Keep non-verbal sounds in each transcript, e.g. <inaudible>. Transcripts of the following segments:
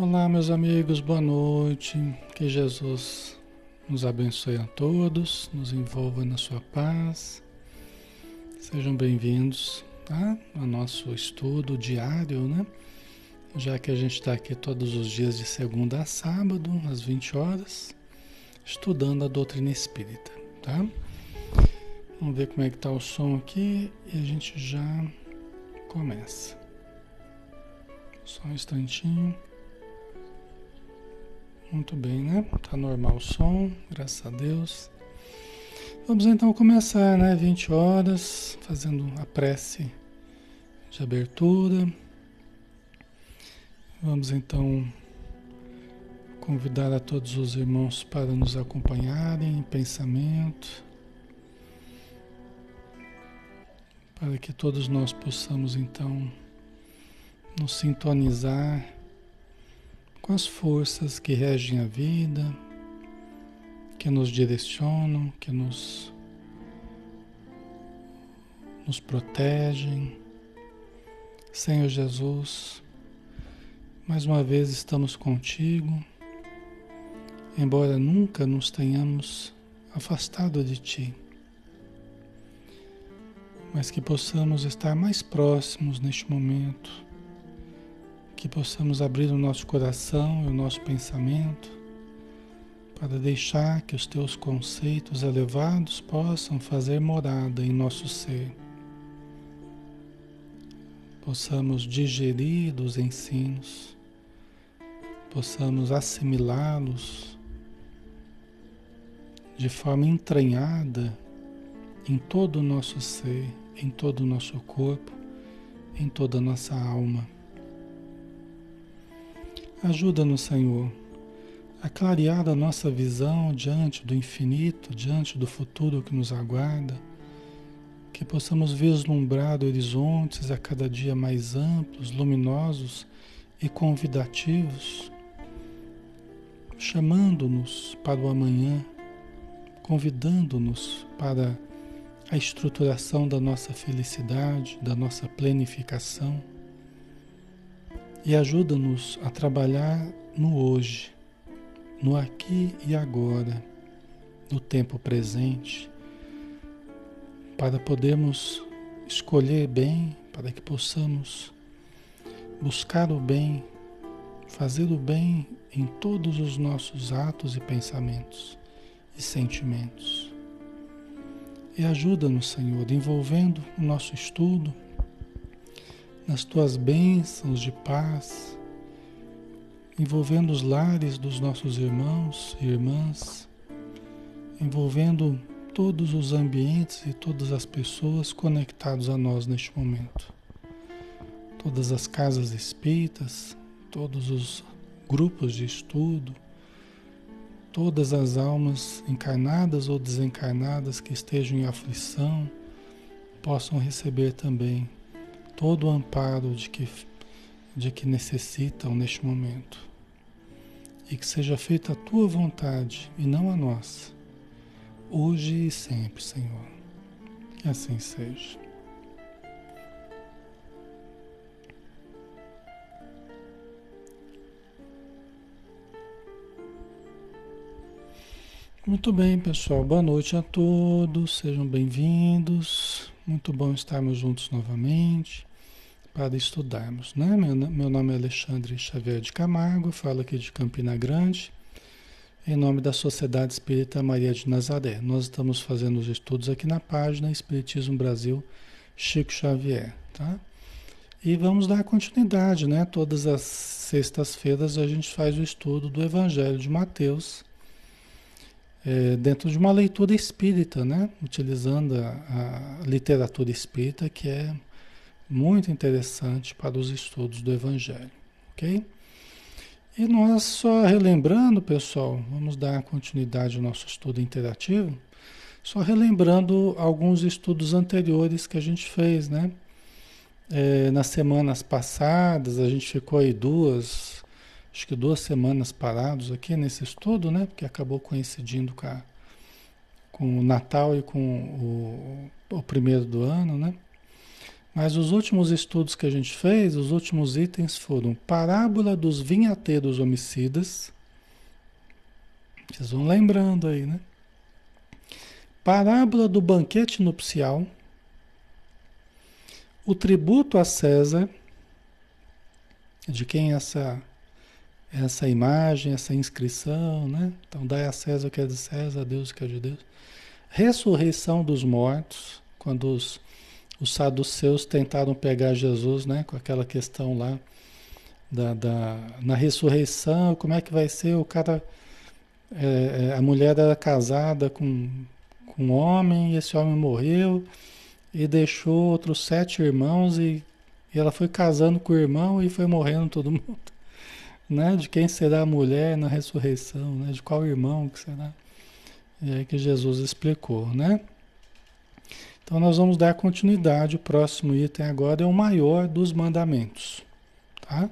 Olá, meus amigos, boa noite. Que Jesus nos abençoe a todos, nos envolva na sua paz. Sejam bem-vindos tá? ao nosso estudo diário, né? Já que a gente está aqui todos os dias de segunda a sábado, às 20 horas, estudando a doutrina espírita, tá? Vamos ver como é que tá o som aqui e a gente já começa. Só um instantinho. Muito bem, né? Tá normal o som, graças a Deus. Vamos então começar, né? 20 horas, fazendo a prece de abertura. Vamos então convidar a todos os irmãos para nos acompanharem em pensamento, para que todos nós possamos então nos sintonizar com as forças que regem a vida, que nos direcionam, que nos, nos protegem. Senhor Jesus, mais uma vez estamos contigo, embora nunca nos tenhamos afastado de Ti, mas que possamos estar mais próximos neste momento que possamos abrir o nosso coração e o nosso pensamento para deixar que os teus conceitos elevados possam fazer morada em nosso ser. Possamos digerir dos ensinos, possamos assimilá-los de forma entranhada em todo o nosso ser, em todo o nosso corpo, em toda a nossa alma. Ajuda-nos, Senhor, a clarear a nossa visão diante do infinito, diante do futuro que nos aguarda, que possamos vislumbrar horizontes a cada dia mais amplos, luminosos e convidativos, chamando-nos para o amanhã, convidando-nos para a estruturação da nossa felicidade, da nossa planificação e ajuda-nos a trabalhar no hoje, no aqui e agora, no tempo presente, para podermos escolher bem, para que possamos buscar o bem, fazer o bem em todos os nossos atos e pensamentos e sentimentos. E ajuda-nos, Senhor, envolvendo o nosso estudo nas tuas bênçãos de paz, envolvendo os lares dos nossos irmãos e irmãs, envolvendo todos os ambientes e todas as pessoas conectados a nós neste momento. Todas as casas espíritas, todos os grupos de estudo, todas as almas encarnadas ou desencarnadas que estejam em aflição possam receber também todo o amparo de que, de que necessitam neste momento. E que seja feita a tua vontade e não a nossa, hoje e sempre, Senhor. Que assim seja. Muito bem, pessoal. Boa noite a todos. Sejam bem-vindos. Muito bom estarmos juntos novamente para estudarmos. Né? Meu, meu nome é Alexandre Xavier de Camargo, falo aqui de Campina Grande, em nome da Sociedade Espírita Maria de Nazaré. Nós estamos fazendo os estudos aqui na página Espiritismo Brasil Chico Xavier. Tá? E vamos dar continuidade, né? Todas as sextas-feiras a gente faz o estudo do Evangelho de Mateus, é, dentro de uma leitura espírita, né? Utilizando a, a literatura espírita, que é muito interessante para os estudos do Evangelho, ok? E nós só relembrando, pessoal, vamos dar continuidade ao nosso estudo interativo, só relembrando alguns estudos anteriores que a gente fez, né? É, nas semanas passadas, a gente ficou aí duas, acho que duas semanas parados aqui nesse estudo, né? Porque acabou coincidindo com, a, com o Natal e com o, o primeiro do ano, né? Mas os últimos estudos que a gente fez, os últimos itens foram parábola dos vinhateiros homicidas. Vocês vão lembrando aí, né? Parábola do banquete nupcial. O tributo a César. De quem é essa essa imagem, essa inscrição, né? Então, dai a César o que é de César, a Deus o que é de Deus. Ressurreição dos mortos, quando os os saduceus tentaram pegar Jesus, né, com aquela questão lá da, da na ressurreição, como é que vai ser o cara, é, é, a mulher era casada com, com um homem e esse homem morreu e deixou outros sete irmãos e, e ela foi casando com o irmão e foi morrendo todo mundo, <laughs> né? De quem será a mulher na ressurreição, né? De qual irmão que será? Aí que Jesus explicou, né? Então nós vamos dar continuidade. O próximo item agora é o maior dos mandamentos. Tá?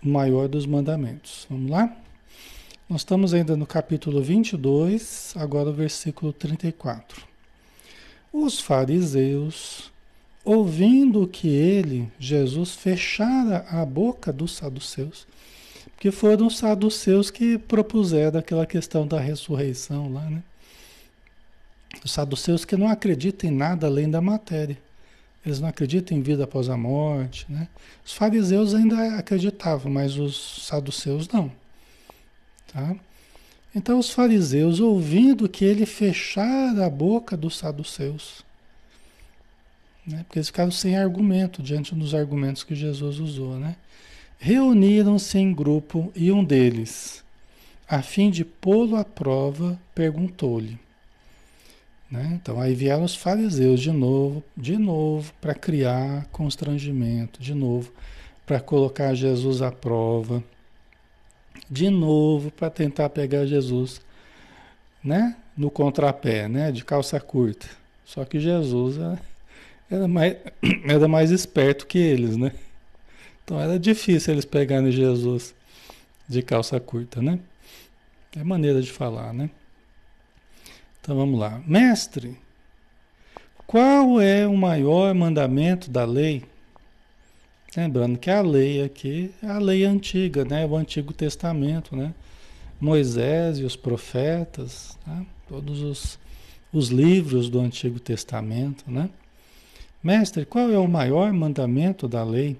O maior dos mandamentos. Vamos lá? Nós estamos ainda no capítulo 22, agora o versículo 34. Os fariseus, ouvindo que ele, Jesus, fechara a boca dos saduceus, porque foram os saduceus que propuseram aquela questão da ressurreição lá, né? Os saduceus que não acreditam em nada além da matéria. Eles não acreditam em vida após a morte. Né? Os fariseus ainda acreditavam, mas os saduceus não. Tá? Então os fariseus, ouvindo que ele fechara a boca dos saduceus, né? porque eles ficaram sem argumento diante dos argumentos que Jesus usou, né? reuniram-se em grupo e um deles, a fim de pô-lo à prova, perguntou-lhe: né? Então aí vieram os fariseus de novo, de novo, para criar constrangimento, de novo, para colocar Jesus à prova, de novo, para tentar pegar Jesus né? no contrapé, né? de calça curta. Só que Jesus era, era, mais, <coughs> era mais esperto que eles, né? Então era difícil eles pegarem Jesus de calça curta, né? É maneira de falar, né? Então vamos lá. Mestre, qual é o maior mandamento da lei? Lembrando que a lei aqui é a lei antiga, né? O Antigo Testamento, né? Moisés e os profetas, né? todos os, os livros do Antigo Testamento, né? Mestre, qual é o maior mandamento da lei?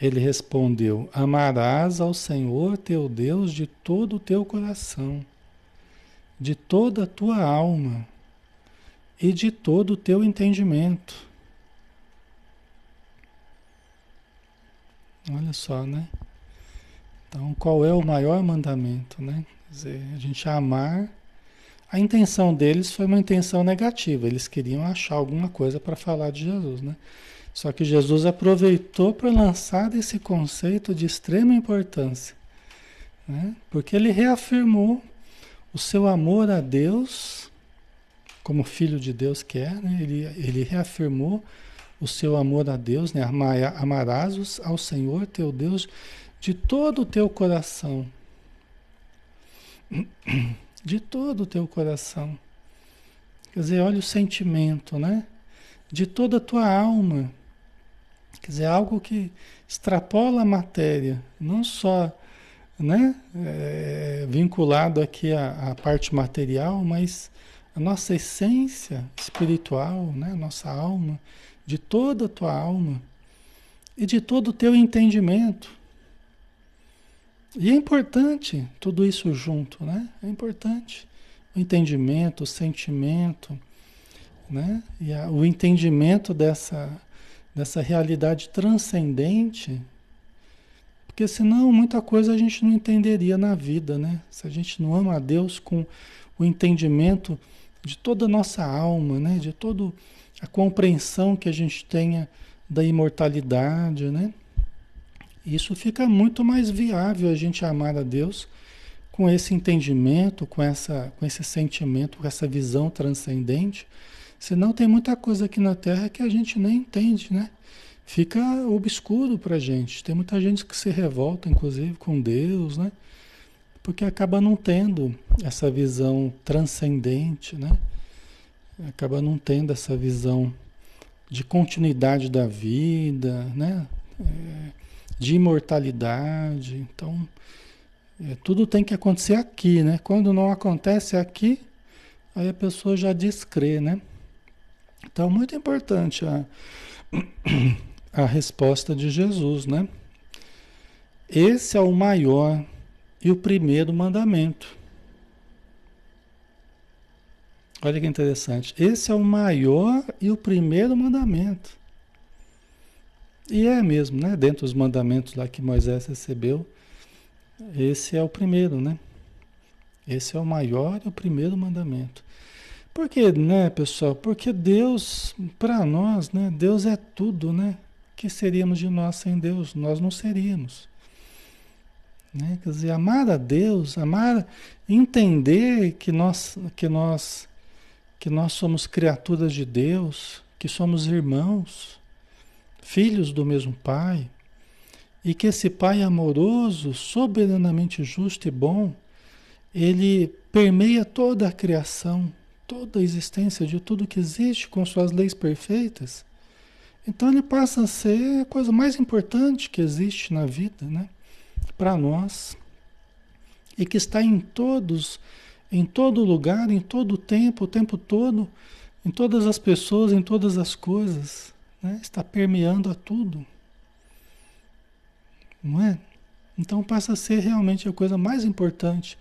Ele respondeu: Amarás ao Senhor teu Deus de todo o teu coração de toda a tua alma e de todo o teu entendimento. Olha só, né? Então, qual é o maior mandamento, né? Quer dizer, a gente amar. A intenção deles foi uma intenção negativa, eles queriam achar alguma coisa para falar de Jesus, né? Só que Jesus aproveitou para lançar esse conceito de extrema importância, né? Porque ele reafirmou o seu amor a Deus, como filho de Deus que é, né? ele, ele reafirmou o seu amor a Deus, né? amarás ao Senhor teu Deus de todo o teu coração. <clears throat> De todo o teu coração. Quer dizer, olha o sentimento, né? De toda a tua alma. Quer dizer, algo que extrapola a matéria, não só né? É, vinculado aqui à, à, parte material, mas a nossa essência espiritual, né? nossa alma, de toda a tua alma e de todo o teu entendimento. E é importante tudo isso junto, né? É importante. O entendimento, o sentimento, né? E a, o entendimento dessa, dessa realidade transcendente porque senão muita coisa a gente não entenderia na vida, né? Se a gente não ama a Deus com o entendimento de toda a nossa alma, né? De toda a compreensão que a gente tenha da imortalidade, né? Isso fica muito mais viável a gente amar a Deus com esse entendimento, com, essa, com esse sentimento, com essa visão transcendente. Senão tem muita coisa aqui na Terra que a gente nem entende, né? Fica obscuro para a gente. Tem muita gente que se revolta, inclusive, com Deus, né? Porque acaba não tendo essa visão transcendente, né? Acaba não tendo essa visão de continuidade da vida, né? É, de imortalidade. Então, é, tudo tem que acontecer aqui, né? Quando não acontece aqui, aí a pessoa já descrê, né? Então, muito importante a, <clears throat> a resposta de Jesus, né? Esse é o maior e o primeiro mandamento. Olha que interessante. Esse é o maior e o primeiro mandamento. E é mesmo, né? Dentro dos mandamentos lá que Moisés recebeu, esse é o primeiro, né? Esse é o maior e o primeiro mandamento. Por quê, né, pessoal? Porque Deus, para nós, né? Deus é tudo, né? Que seríamos de nós sem Deus? Nós não seríamos. Né? Quer dizer, amar a Deus, amar, entender que nós, que nós que nós somos criaturas de Deus, que somos irmãos, filhos do mesmo Pai, e que esse Pai amoroso, soberanamente justo e bom, ele permeia toda a criação, toda a existência de tudo que existe com suas leis perfeitas. Então ele passa a ser a coisa mais importante que existe na vida, né? Para nós. E que está em todos em todo lugar, em todo tempo, o tempo todo, em todas as pessoas, em todas as coisas. Né? Está permeando a tudo. Não é? Então passa a ser realmente a coisa mais importante.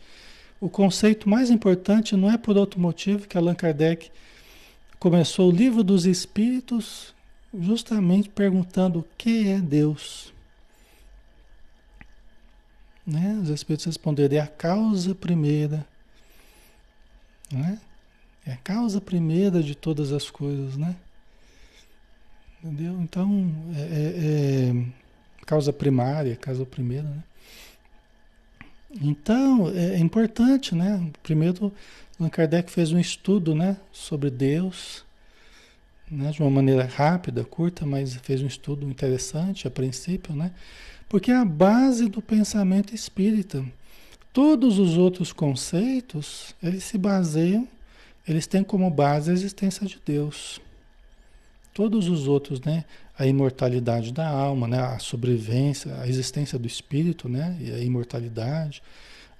O conceito mais importante não é por outro motivo que Allan Kardec começou o livro dos Espíritos justamente perguntando o que é Deus. Né? Os Espíritos responderam: é a causa primeira né? É a causa primeira de todas as coisas, né? Entendeu? Então, é, é, é causa primária, causa primeira, né? Então, é, é importante, né? Primeiro, Allan Kardec fez um estudo, né? Sobre Deus, né? De uma maneira rápida, curta, mas fez um estudo interessante a princípio, né? Porque é a base do pensamento espírita. Todos os outros conceitos, eles se baseiam, eles têm como base a existência de Deus. Todos os outros, né? A imortalidade da alma, né? A sobrevivência, a existência do espírito, né? E a imortalidade,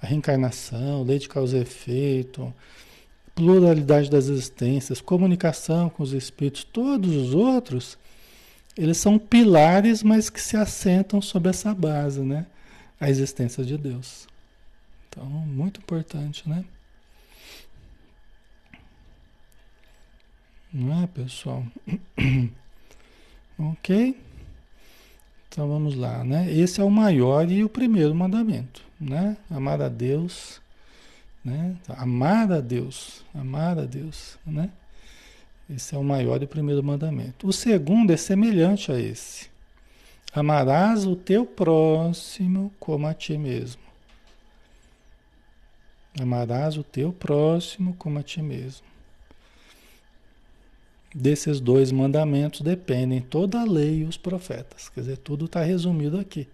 a reencarnação, lei de causa e efeito, pluralidade das existências, comunicação com os espíritos, todos os outros, eles são pilares, mas que se assentam sobre essa base, né? A existência de Deus. Então, muito importante, né? Não é, pessoal? <clears throat> ok? Então vamos lá, né? Esse é o maior e o primeiro mandamento, né? Amar a Deus, né? Amar a Deus, amar a Deus, né? Esse é o maior e primeiro mandamento. O segundo é semelhante a esse. Amarás o teu próximo como a ti mesmo. Amarás o teu próximo como a ti mesmo. Desses dois mandamentos dependem toda a lei e os profetas. Quer dizer, tudo está resumido aqui.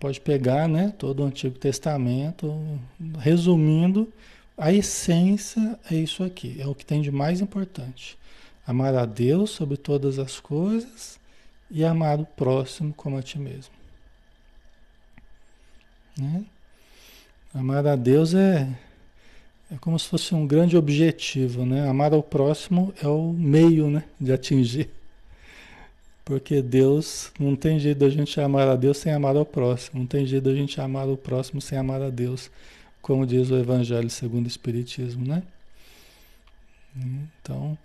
Pode pegar né, todo o Antigo Testamento, resumindo, a essência é isso aqui, é o que tem de mais importante. Amar a Deus sobre todas as coisas e amar o próximo como a ti mesmo. Né? Amar a Deus é, é como se fosse um grande objetivo, né? Amar ao próximo é o meio, né, de atingir. Porque Deus, não tem jeito da gente amar a Deus sem amar ao próximo, não tem jeito da gente amar o próximo sem amar a Deus, como diz o Evangelho segundo o Espiritismo, né? Então,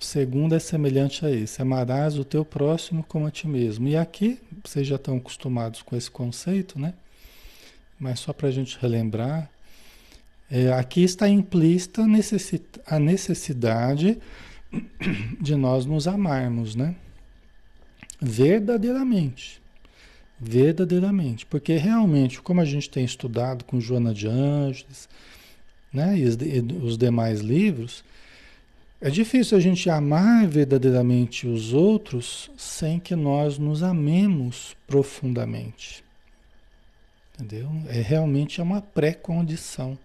o segundo é semelhante a esse: amarás o teu próximo como a ti mesmo. E aqui, vocês já estão acostumados com esse conceito, né? mas só para a gente relembrar, é, aqui está implícita a necessidade de nós nos amarmos, né? Verdadeiramente. Verdadeiramente. Porque realmente, como a gente tem estudado com Joana de Anjos, né, e os demais livros, é difícil a gente amar verdadeiramente os outros sem que nós nos amemos profundamente. Entendeu? É realmente é uma pré-condição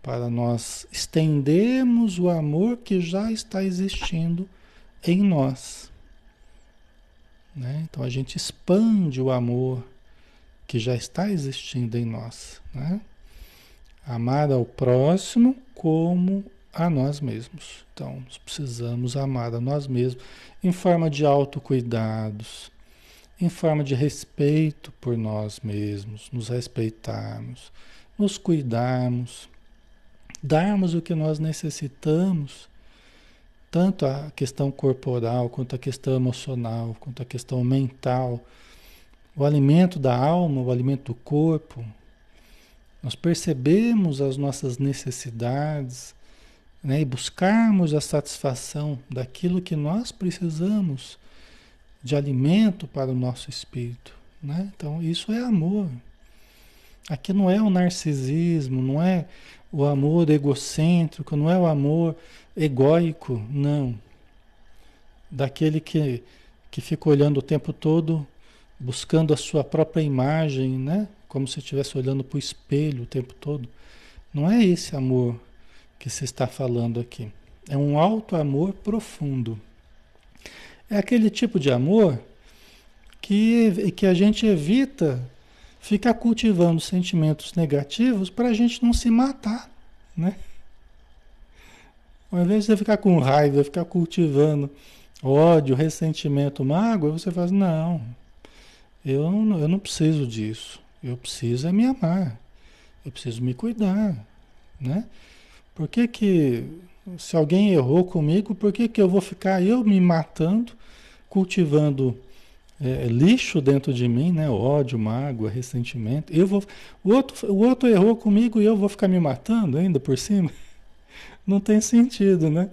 para nós estendermos o amor que já está existindo em nós. Né? Então a gente expande o amor que já está existindo em nós. Né? Amar ao próximo como a nós mesmos. Então, nós precisamos amar a nós mesmos em forma de autocuidados, em forma de respeito por nós mesmos, nos respeitarmos, nos cuidarmos, darmos o que nós necessitamos, tanto a questão corporal, quanto a questão emocional, quanto a questão mental, o alimento da alma, o alimento do corpo. Nós percebemos as nossas necessidades, né, e buscarmos a satisfação daquilo que nós precisamos de alimento para o nosso espírito. Né? Então, isso é amor. Aqui não é o narcisismo, não é o amor egocêntrico, não é o amor egóico, não. Daquele que, que fica olhando o tempo todo, buscando a sua própria imagem, né? como se estivesse olhando para o espelho o tempo todo. Não é esse amor que se está falando aqui. É um alto amor profundo. É aquele tipo de amor que, que a gente evita ficar cultivando sentimentos negativos para a gente não se matar, né? Ao invés de você ficar com raiva, ficar cultivando ódio, ressentimento, mágoa, você faz, não, eu não, eu não preciso disso. Eu preciso é me amar. Eu preciso me cuidar, né? Por que que, se alguém errou comigo, por que que eu vou ficar eu me matando, cultivando é, lixo dentro de mim, né? Ódio, mágoa, ressentimento. Eu vou, o outro, o outro errou comigo e eu vou ficar me matando ainda por cima? <laughs> Não tem sentido, né?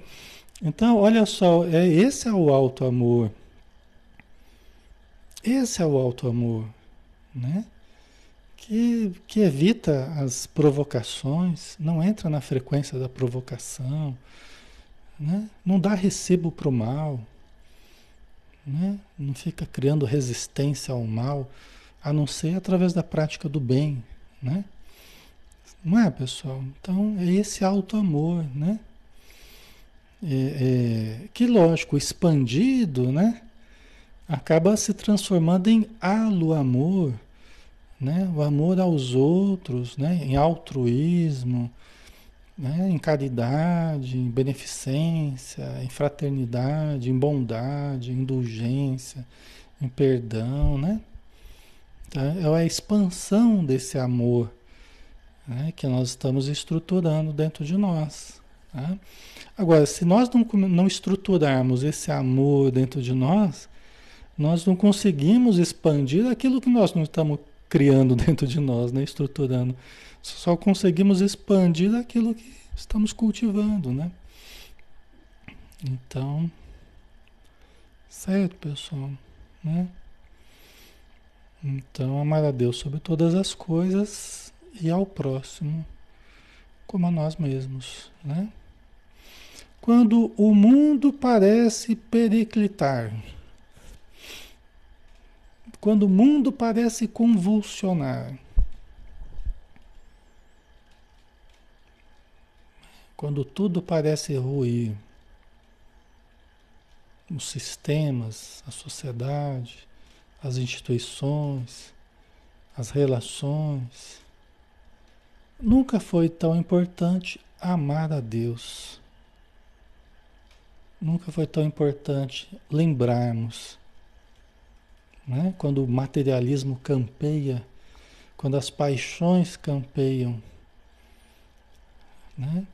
Então, olha só, é, esse é o alto amor. Esse é o alto amor, né? que, que evita as provocações, não entra na frequência da provocação, né? não dá recebo para o mal, né? não fica criando resistência ao mal, a não ser através da prática do bem. Né? Não é, pessoal? Então, é esse alto amor, né? É, é, que lógico, expandido, né? Acaba se transformando em halo amor né? o amor aos outros, né? em altruísmo, né? em caridade, em beneficência, em fraternidade, em bondade, em indulgência, em perdão, né? Então, é a expansão desse amor né? que nós estamos estruturando dentro de nós. Tá? Agora, se nós não, não estruturarmos esse amor dentro de nós, nós não conseguimos expandir aquilo que nós não estamos criando <laughs> dentro de nós, né? estruturando. Só conseguimos expandir aquilo que estamos cultivando, né? Então, certo, pessoal, né? Então, amar a Deus sobre todas as coisas e ao próximo como a nós mesmos, né? Quando o mundo parece periclitar, quando o mundo parece convulsionar. Quando tudo parece ruir. Os sistemas, a sociedade, as instituições, as relações. Nunca foi tão importante amar a Deus. Nunca foi tão importante lembrarmos né? quando o materialismo campeia, quando as paixões campeiam. Né?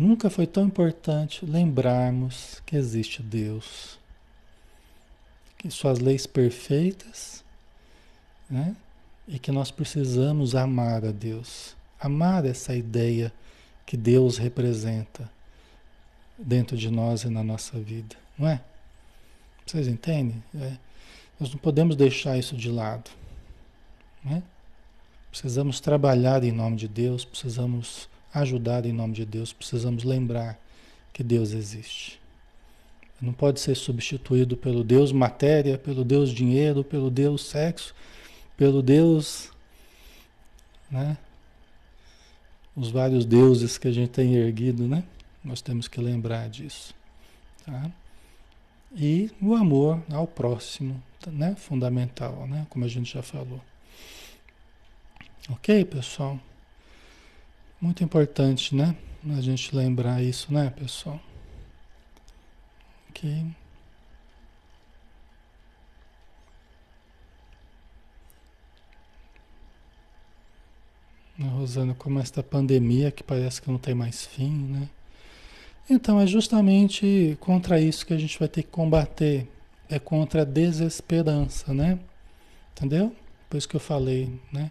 Nunca foi tão importante lembrarmos que existe Deus, que suas leis perfeitas, né? e que nós precisamos amar a Deus, amar essa ideia que Deus representa dentro de nós e na nossa vida, não é? Vocês entendem? É, nós não podemos deixar isso de lado. Né? Precisamos trabalhar em nome de Deus, precisamos ajudar em nome de Deus, precisamos lembrar que Deus existe. Não pode ser substituído pelo Deus matéria, pelo Deus dinheiro, pelo Deus sexo, pelo Deus, né? Os vários deuses que a gente tem erguido, né? Nós temos que lembrar disso, tá? E o amor ao próximo, né? Fundamental, né? Como a gente já falou. Ok, pessoal? Muito importante, né? A gente lembrar isso, né, pessoal? Ok. Rosana, como esta pandemia que parece que não tem mais fim, né? Então, é justamente contra isso que a gente vai ter que combater. É contra a desesperança, né? Entendeu? Por isso que eu falei, né?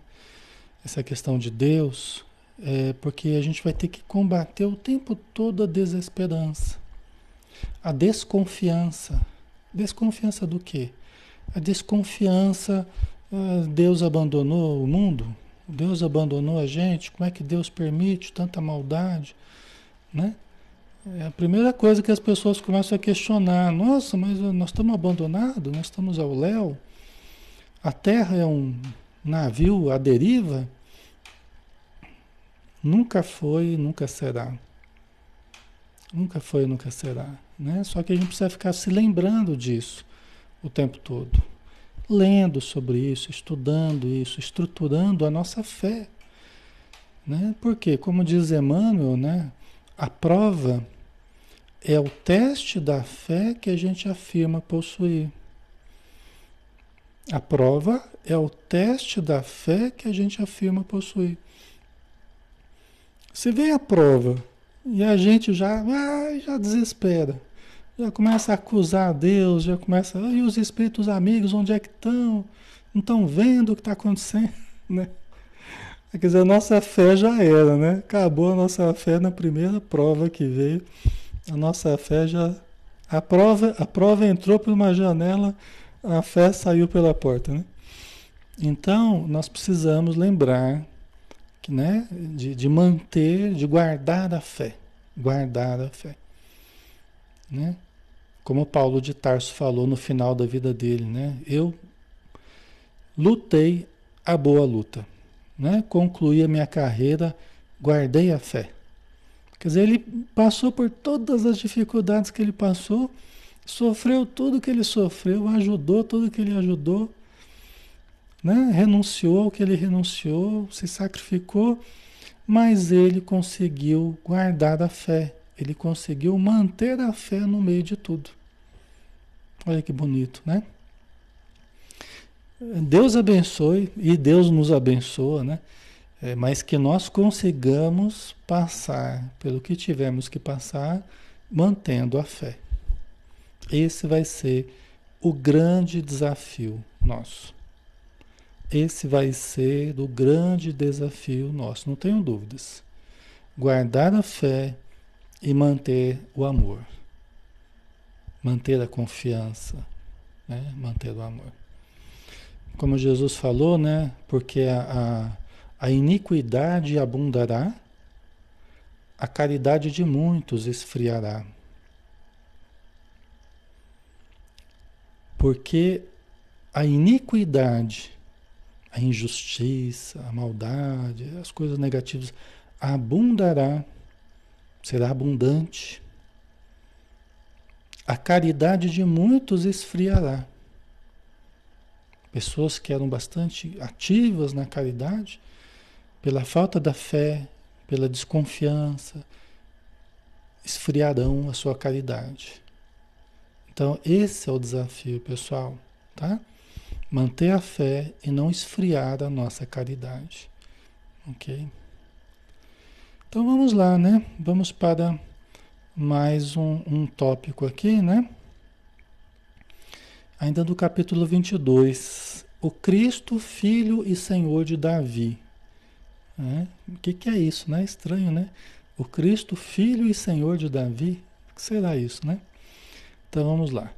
Essa questão de Deus, é porque a gente vai ter que combater o tempo todo a desesperança, a desconfiança. Desconfiança do quê? A desconfiança, ah, Deus abandonou o mundo? Deus abandonou a gente? Como é que Deus permite tanta maldade? Né? É a primeira coisa que as pessoas começam a questionar: nossa, mas nós estamos abandonados, nós estamos ao léu, a Terra é um navio à deriva. Nunca foi, nunca será. Nunca foi, nunca será. Né? Só que a gente precisa ficar se lembrando disso o tempo todo. Lendo sobre isso, estudando isso, estruturando a nossa fé. Né? Porque, como diz Emmanuel, né? a prova é o teste da fé que a gente afirma possuir. A prova é o teste da fé que a gente afirma possuir. Se vem a prova e a gente já, ah, já desespera, já começa a acusar a Deus, já começa, ah, e os espíritos amigos, onde é que estão? Não estão vendo o que está acontecendo, <laughs> né? Quer dizer, a nossa fé já era, né? Acabou a nossa fé na primeira prova que veio. A nossa fé já. A prova, a prova entrou por uma janela, a fé saiu pela porta, né? Então, nós precisamos lembrar né? De, de manter, de guardar a fé. Guardar a fé. Né? Como Paulo de Tarso falou no final da vida dele, né? Eu lutei a boa luta, né? Concluí a minha carreira, guardei a fé. Quer dizer, ele passou por todas as dificuldades que ele passou, sofreu tudo que ele sofreu, ajudou tudo que ele ajudou, né? renunciou ao que ele renunciou, se sacrificou, mas ele conseguiu guardar a fé, ele conseguiu manter a fé no meio de tudo. Olha que bonito, né? Deus abençoe e Deus nos abençoa, né? É, mas que nós consigamos passar pelo que tivemos que passar, mantendo a fé. Esse vai ser o grande desafio nosso. Esse vai ser o grande desafio nosso, não tenho dúvidas. Guardar a fé e manter o amor. Manter a confiança, né? manter o amor. Como Jesus falou, né? Porque a, a, a iniquidade abundará, a caridade de muitos esfriará. Porque a iniquidade a injustiça, a maldade, as coisas negativas abundará, será abundante. A caridade de muitos esfriará. Pessoas que eram bastante ativas na caridade, pela falta da fé, pela desconfiança, esfriarão a sua caridade. Então, esse é o desafio, pessoal, tá? Manter a fé e não esfriar a nossa caridade. Ok? Então vamos lá, né? Vamos para mais um, um tópico aqui, né? Ainda do capítulo 22. O Cristo, Filho e Senhor de Davi. É? O que, que é isso, né? Estranho, né? O Cristo, Filho e Senhor de Davi. O que será isso, né? Então vamos lá.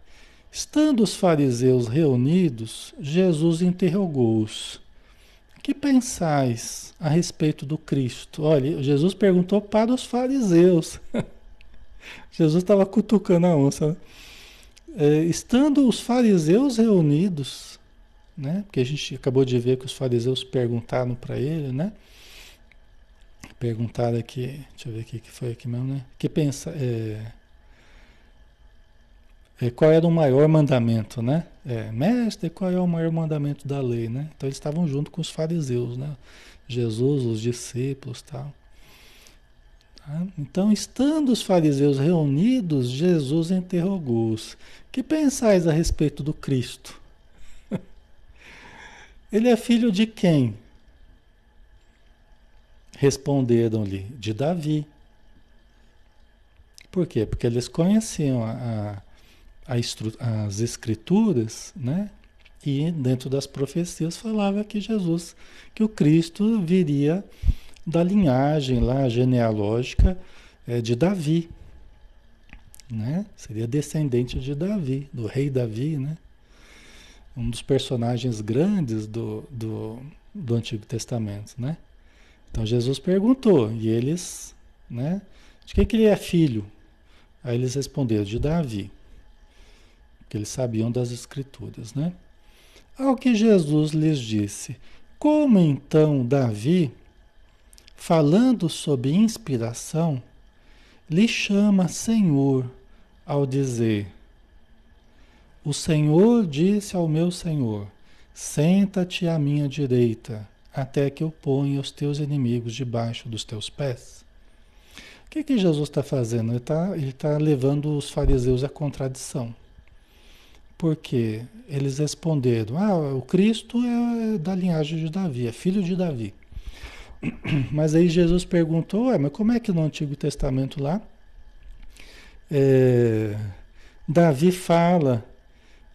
Estando os fariseus reunidos, Jesus interrogou-os: Que pensais a respeito do Cristo? Olha, Jesus perguntou para os fariseus. <laughs> Jesus estava cutucando a onça. Né? É, estando os fariseus reunidos, né? Porque a gente acabou de ver que os fariseus perguntaram para ele, né? Perguntaram aqui, deixa eu ver o que foi aqui mesmo, né? Que pensa, é, qual era o maior mandamento, né? É, mestre, qual é o maior mandamento da lei, né? Então eles estavam junto com os fariseus, né? Jesus, os discípulos, tal. Tá? Então, estando os fariseus reunidos, Jesus interrogou-os: Que pensais a respeito do Cristo? <laughs> Ele é filho de quem? Responderam-lhe: De Davi. Por quê? Porque eles conheciam a, a, as escrituras, né? E dentro das profecias falava que Jesus, que o Cristo viria da linhagem lá genealógica é, de Davi, né? Seria descendente de Davi, do rei Davi, né? Um dos personagens grandes do, do, do Antigo Testamento, né? Então Jesus perguntou e eles, né? De que, que ele é filho? Aí eles responderam de Davi, que eles sabiam das escrituras, né? Ao que Jesus lhes disse: Como então Davi, falando sob inspiração, lhe chama Senhor ao dizer: O Senhor disse ao meu Senhor: Senta-te à minha direita, até que eu ponha os teus inimigos debaixo dos teus pés. O que, que Jesus está fazendo? Ele está tá levando os fariseus à contradição. Porque eles responderam: Ah, o Cristo é da linhagem de Davi, é filho de Davi. <clears throat> Mas aí Jesus perguntou: Ué, mas como é que no Antigo Testamento lá é, Davi fala,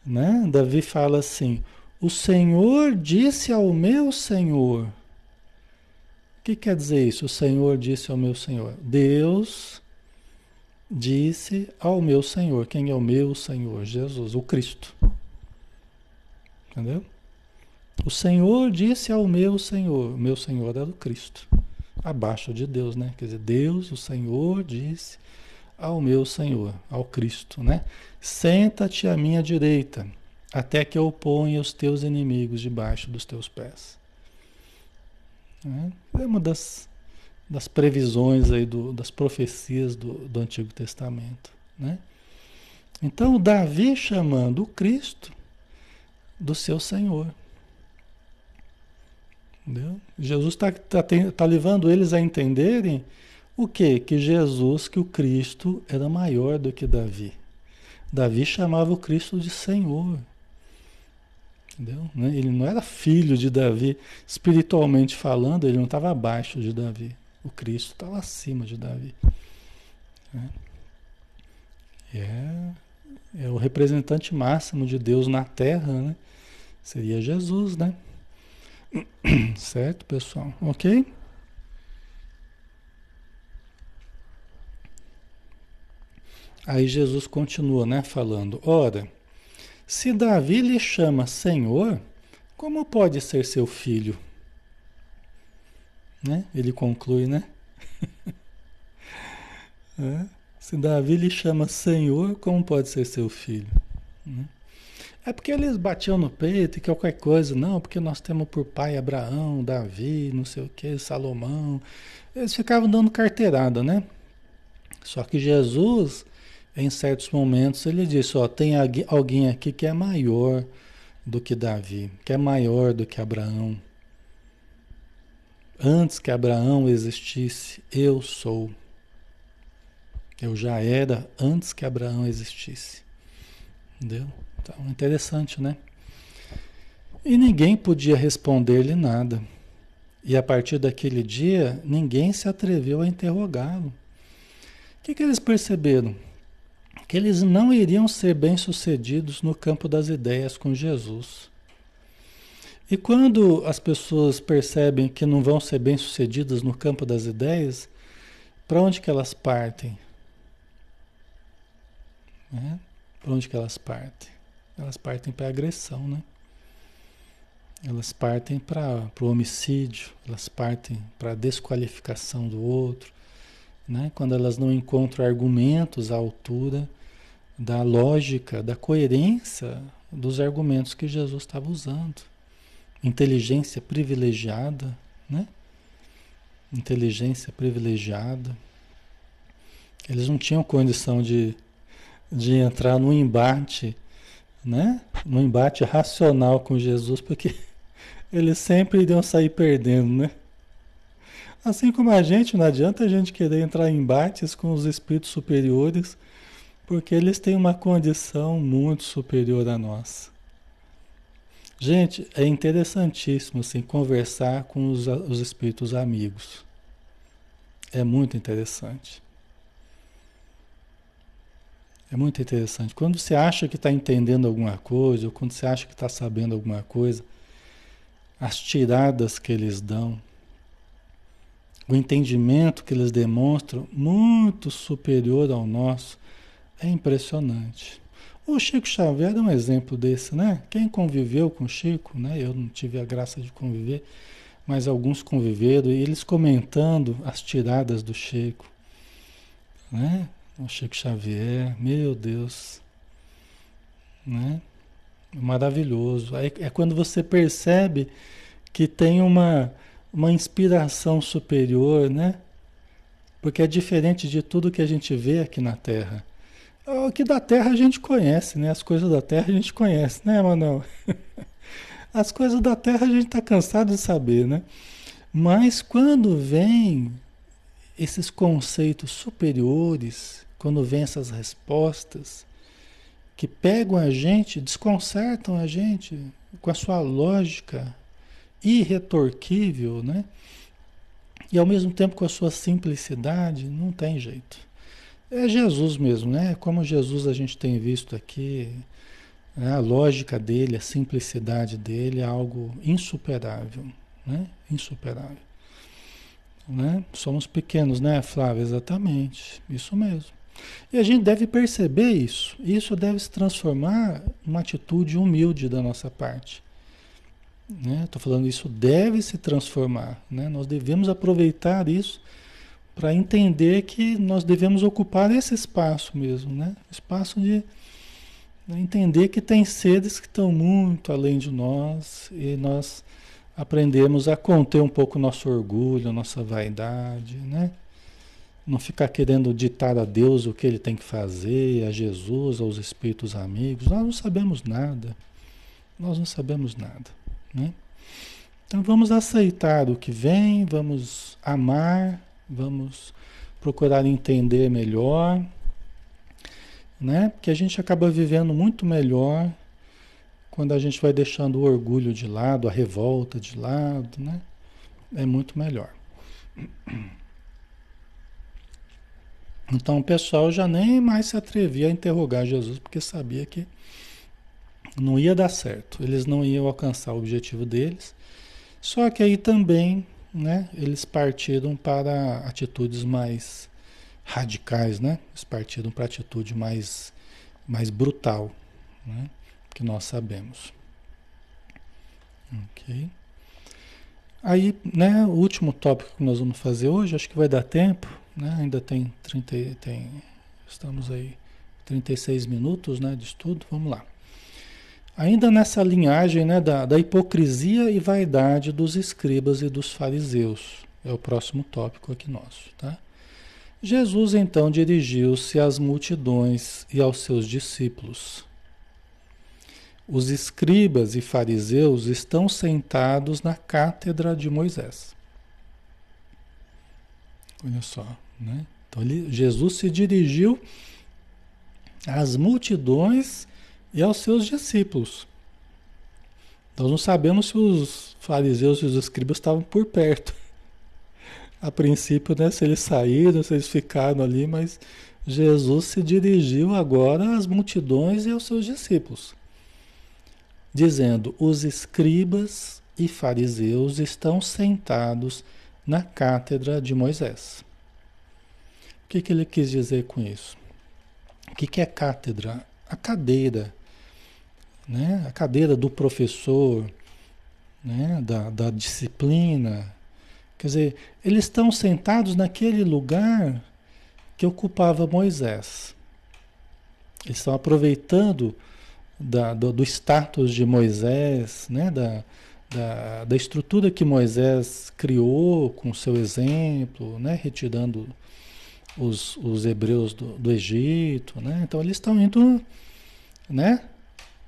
né? Davi fala assim: O Senhor disse ao meu Senhor. O que quer dizer isso? O Senhor disse ao meu Senhor. Deus disse ao meu Senhor. Quem é o meu Senhor? Jesus, o Cristo. Entendeu? O Senhor disse ao meu Senhor. O meu Senhor era o Cristo. Abaixo de Deus, né? Quer dizer, Deus, o Senhor, disse ao meu Senhor, ao Cristo, né? Senta-te à minha direita, até que eu ponha os teus inimigos debaixo dos teus pés. É uma das das previsões aí do, das profecias do, do Antigo Testamento, né? Então Davi chamando o Cristo do seu Senhor. Entendeu? Jesus está tá, tá levando eles a entenderem o que? Que Jesus, que o Cristo era maior do que Davi. Davi chamava o Cristo de Senhor. Entendeu? Né? Ele não era filho de Davi, espiritualmente falando, ele não estava abaixo de Davi. O Cristo estava acima de Davi. É, é, é o representante máximo de Deus na Terra, né? Seria Jesus, né? <clears throat> Certo, pessoal? Ok? Aí Jesus continua, né, falando: Ora, se Davi lhe chama Senhor, como pode ser seu filho? Né? Ele conclui, né? <laughs> é. Se Davi lhe chama Senhor, como pode ser seu filho? Né? É porque eles batiam no peito e qualquer coisa, não, porque nós temos por pai Abraão, Davi, não sei o que, Salomão. Eles ficavam dando carteirada, né? Só que Jesus, em certos momentos, ele disse: Ó, tem alguém aqui que é maior do que Davi, que é maior do que Abraão, Antes que Abraão existisse, eu sou. Eu já era antes que Abraão existisse. Entendeu? Então, interessante, né? E ninguém podia responder-lhe nada. E a partir daquele dia, ninguém se atreveu a interrogá-lo. O que, que eles perceberam? Que eles não iriam ser bem-sucedidos no campo das ideias com Jesus. E quando as pessoas percebem que não vão ser bem-sucedidas no campo das ideias, para onde que elas partem? Né? Para onde que elas partem? Elas partem para a agressão, né? Elas partem para o homicídio, elas partem para a desqualificação do outro, né? Quando elas não encontram argumentos à altura da lógica, da coerência dos argumentos que Jesus estava usando inteligência privilegiada, né? Inteligência privilegiada. Eles não tinham condição de, de entrar num embate, né? Num embate racional com Jesus, porque <laughs> eles sempre iriam sair perdendo, né? Assim como a gente, não adianta a gente querer entrar em embates com os espíritos superiores, porque eles têm uma condição muito superior à nossa. Gente, é interessantíssimo assim, conversar com os, os espíritos amigos. É muito interessante. É muito interessante. Quando você acha que está entendendo alguma coisa, ou quando você acha que está sabendo alguma coisa, as tiradas que eles dão, o entendimento que eles demonstram, muito superior ao nosso, é impressionante. O Chico Xavier é um exemplo desse, né? Quem conviveu com o Chico, né? Eu não tive a graça de conviver, mas alguns conviveram e eles comentando as tiradas do Chico, né? O Chico Xavier, meu Deus, né? Maravilhoso. É, é quando você percebe que tem uma, uma inspiração superior, né? Porque é diferente de tudo que a gente vê aqui na Terra. O que da terra a gente conhece, né? As coisas da terra a gente conhece, né, Manuel? <laughs> As coisas da terra a gente está cansado de saber, né? Mas quando vem esses conceitos superiores, quando vem essas respostas que pegam a gente, desconcertam a gente com a sua lógica irretorquível, né? E ao mesmo tempo com a sua simplicidade, não tem jeito. É Jesus mesmo, né? Como Jesus a gente tem visto aqui, né? a lógica dele, a simplicidade dele é algo insuperável, né? Insuperável. Né? Somos pequenos, né, Flávia? Exatamente, isso mesmo. E a gente deve perceber isso. Isso deve se transformar numa atitude humilde da nossa parte. Estou né? falando isso deve se transformar. Né? Nós devemos aproveitar isso para entender que nós devemos ocupar esse espaço mesmo, né? Espaço de né, entender que tem seres que estão muito além de nós e nós aprendemos a conter um pouco nosso orgulho, nossa vaidade, né? Não ficar querendo ditar a Deus o que ele tem que fazer, a Jesus, aos espíritos amigos. Nós não sabemos nada. Nós não sabemos nada, né? Então vamos aceitar o que vem, vamos amar, Vamos procurar entender melhor, né? Porque a gente acaba vivendo muito melhor quando a gente vai deixando o orgulho de lado, a revolta de lado, né? É muito melhor. Então o pessoal já nem mais se atrevia a interrogar Jesus, porque sabia que não ia dar certo, eles não iam alcançar o objetivo deles. Só que aí também né, eles partiram para atitudes mais radicais, né? Eles partiram para atitude mais, mais brutal, né? Que nós sabemos. Ok. Aí, né, o último tópico que nós vamos fazer hoje, acho que vai dar tempo, né? Ainda tem 30, tem, estamos aí 36 minutos, né, de estudo. Vamos lá. Ainda nessa linhagem né, da, da hipocrisia e vaidade dos escribas e dos fariseus. É o próximo tópico aqui nosso. Tá? Jesus então dirigiu-se às multidões e aos seus discípulos. Os escribas e fariseus estão sentados na cátedra de Moisés. Olha só, né? Então ele, Jesus se dirigiu às multidões e aos seus discípulos. Nós não sabemos se os fariseus e os escribas estavam por perto. A princípio, né, se eles saíram, se eles ficaram ali, mas Jesus se dirigiu agora às multidões e aos seus discípulos, dizendo: Os escribas e fariseus estão sentados na cátedra de Moisés. O que, que ele quis dizer com isso? O que, que é cátedra? A cadeira né? a cadeira do professor, né? da, da disciplina. Quer dizer, eles estão sentados naquele lugar que ocupava Moisés. Eles estão aproveitando da, do, do, status de Moisés, né? da, da, da, estrutura que Moisés criou com seu exemplo, né? retirando os, os hebreus do, do Egito, né? Então eles estão indo, né?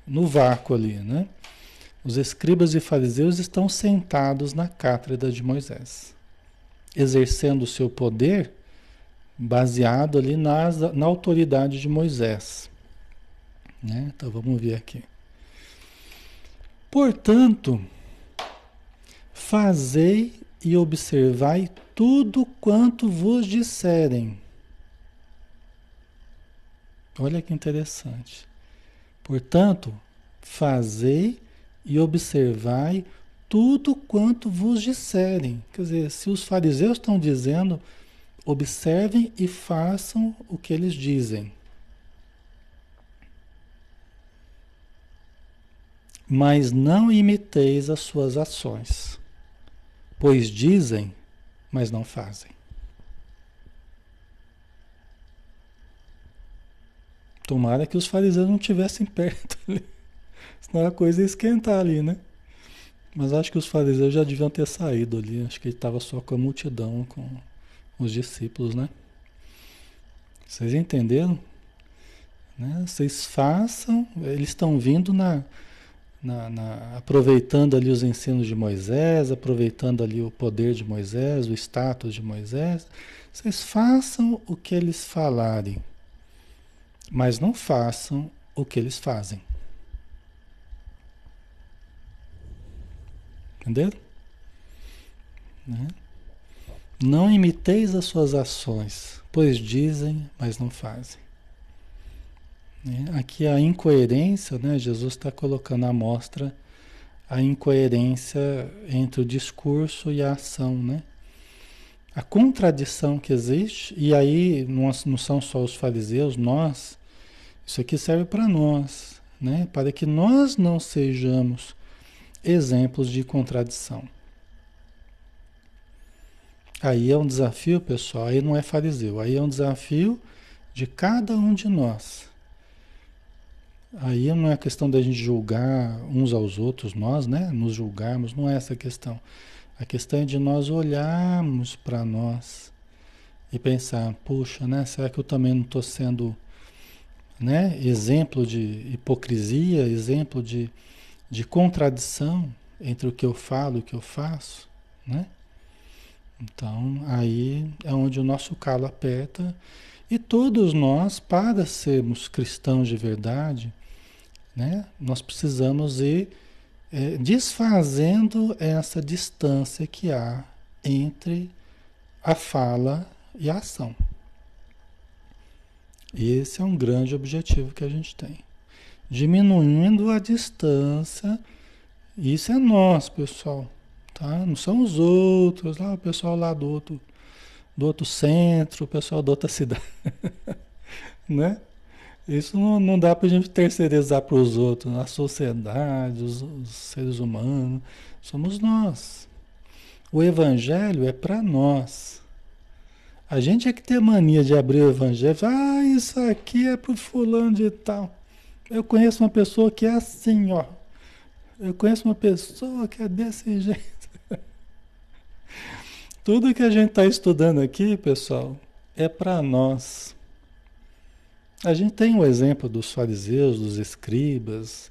No vácuo ali, né? Os escribas e fariseus estão sentados na cátedra de Moisés, exercendo o seu poder baseado ali nas, na autoridade de Moisés. Né? Então vamos ver aqui. Portanto, fazei e observai tudo quanto vos disserem. Olha que interessante. Portanto, fazei e observai tudo quanto vos disserem. Quer dizer, se os fariseus estão dizendo, observem e façam o que eles dizem. Mas não imiteis as suas ações, pois dizem, mas não fazem. Tomara que os fariseus não estivessem perto ali. <laughs> Senão a coisa ia esquentar ali, né? Mas acho que os fariseus já deviam ter saído ali. Acho que ele estava só com a multidão, com os discípulos, né? Vocês entenderam? Né? Vocês façam, eles estão vindo na, na, na, aproveitando ali os ensinos de Moisés, aproveitando ali o poder de Moisés, o status de Moisés. Vocês façam o que eles falarem, mas não façam o que eles fazem. Entenderam? Né? Não imiteis as suas ações, pois dizem, mas não fazem. Né? Aqui a incoerência, né? Jesus está colocando à mostra a incoerência entre o discurso e a ação, né? A contradição que existe, e aí não, são só os fariseus, nós, isso aqui serve para nós, né? Para que nós não sejamos exemplos de contradição. Aí é um desafio, pessoal, aí não é fariseu, aí é um desafio de cada um de nós. Aí não é questão da gente julgar uns aos outros, nós, né? Nos julgarmos, não é essa questão. A questão é de nós olharmos para nós e pensar, puxa, né? Será que eu também não estou sendo né, exemplo de hipocrisia, exemplo de, de contradição entre o que eu falo e o que eu faço, né? Então, aí é onde o nosso calo aperta e todos nós, para sermos cristãos de verdade, né? Nós precisamos ir é, desfazendo essa distância que há entre a fala e a ação. Esse é um grande objetivo que a gente tem. Diminuindo a distância, isso é nós, pessoal, tá? Não são os outros, lá o pessoal lá do outro, do outro centro, o pessoal da outra <laughs> cidade, né? Isso não, não dá para a gente terceirizar para os outros, a sociedade, os, os, seres humanos. Somos nós. O Evangelho é para nós. A gente é que tem mania de abrir o Evangelho. Ah, isso aqui é para o fulano de tal. Eu conheço uma pessoa que é assim, ó. Eu conheço uma pessoa que é desse <laughs> jeito. Tudo que a gente está estudando aqui, pessoal, é para nós. A gente tem o exemplo dos fariseus, dos escribas,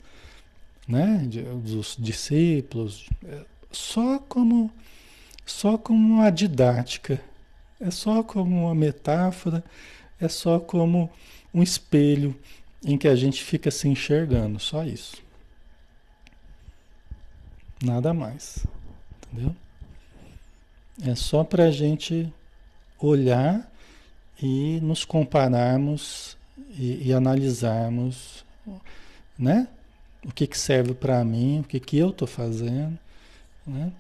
né, dos discípulos, só como só como uma didática, é só como uma metáfora, é só como um espelho em que a gente fica se enxergando, só isso. Nada mais, entendeu? É só para a gente olhar e nos compararmos e, e analisarmos, né? O que, que serve para mim, o que, que eu estou fazendo, né?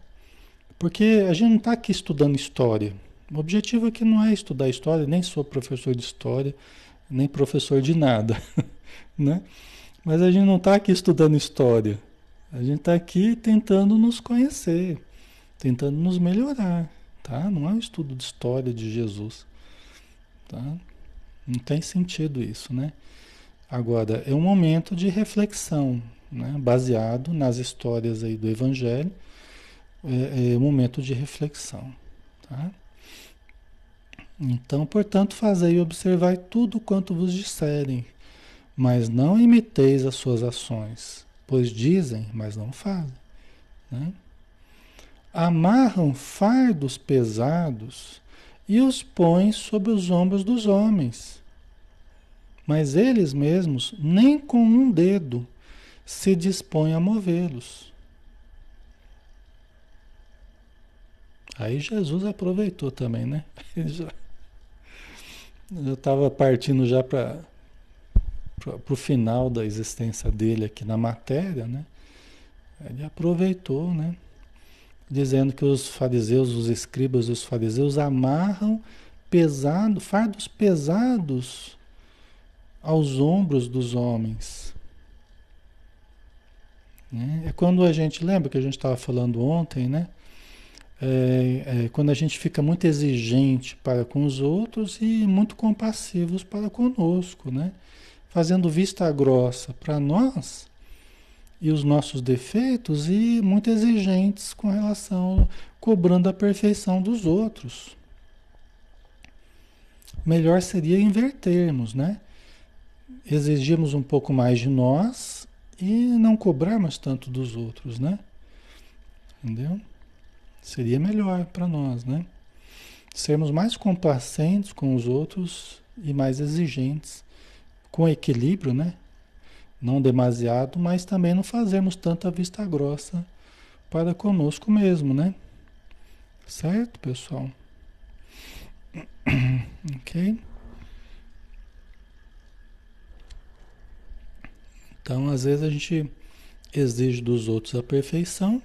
Porque a gente não está aqui estudando história. O objetivo aqui não é estudar história, nem sou professor de história, nem professor de nada, <laughs> né? Mas a gente não está aqui estudando história. A gente está aqui tentando nos conhecer, tentando nos melhorar, tá? Não é um estudo de história de Jesus, tá? Não tem sentido isso, né? Agora, é um momento de reflexão, né? baseado nas histórias aí do Evangelho, é, é um momento de reflexão. Tá? Então, portanto, fazei e observai tudo quanto vos disserem, mas não imiteis as suas ações, pois dizem, mas não fazem. Né? Amarram fardos pesados e os põem sobre os ombros dos homens, mas eles mesmos nem com um dedo se dispõem a movê-los. Aí Jesus aproveitou também, né? <laughs> já estava partindo já para o final da existência dele aqui na matéria, né? Ele aproveitou, né? Dizendo que os fariseus, os escribas e os fariseus amarram pesado, fardos pesados aos ombros dos homens. Né? É quando a gente, lembra que a gente estava falando ontem, né? é, é, quando a gente fica muito exigente para com os outros e muito compassivos para conosco, né? Fazendo vista grossa para nós e os nossos defeitos e muito exigentes com relação, cobrando a perfeição dos outros. Melhor seria invertermos, né? Exigirmos um pouco mais de nós e não cobrarmos tanto dos outros, né? Entendeu? Seria melhor para nós, né? Sermos mais complacentes com os outros e mais exigentes, com equilíbrio, né? Não demasiado, mas também não fazermos tanta vista grossa para conosco mesmo, né? Certo, pessoal? <clears throat> ok? Então, às vezes a gente exige dos outros a perfeição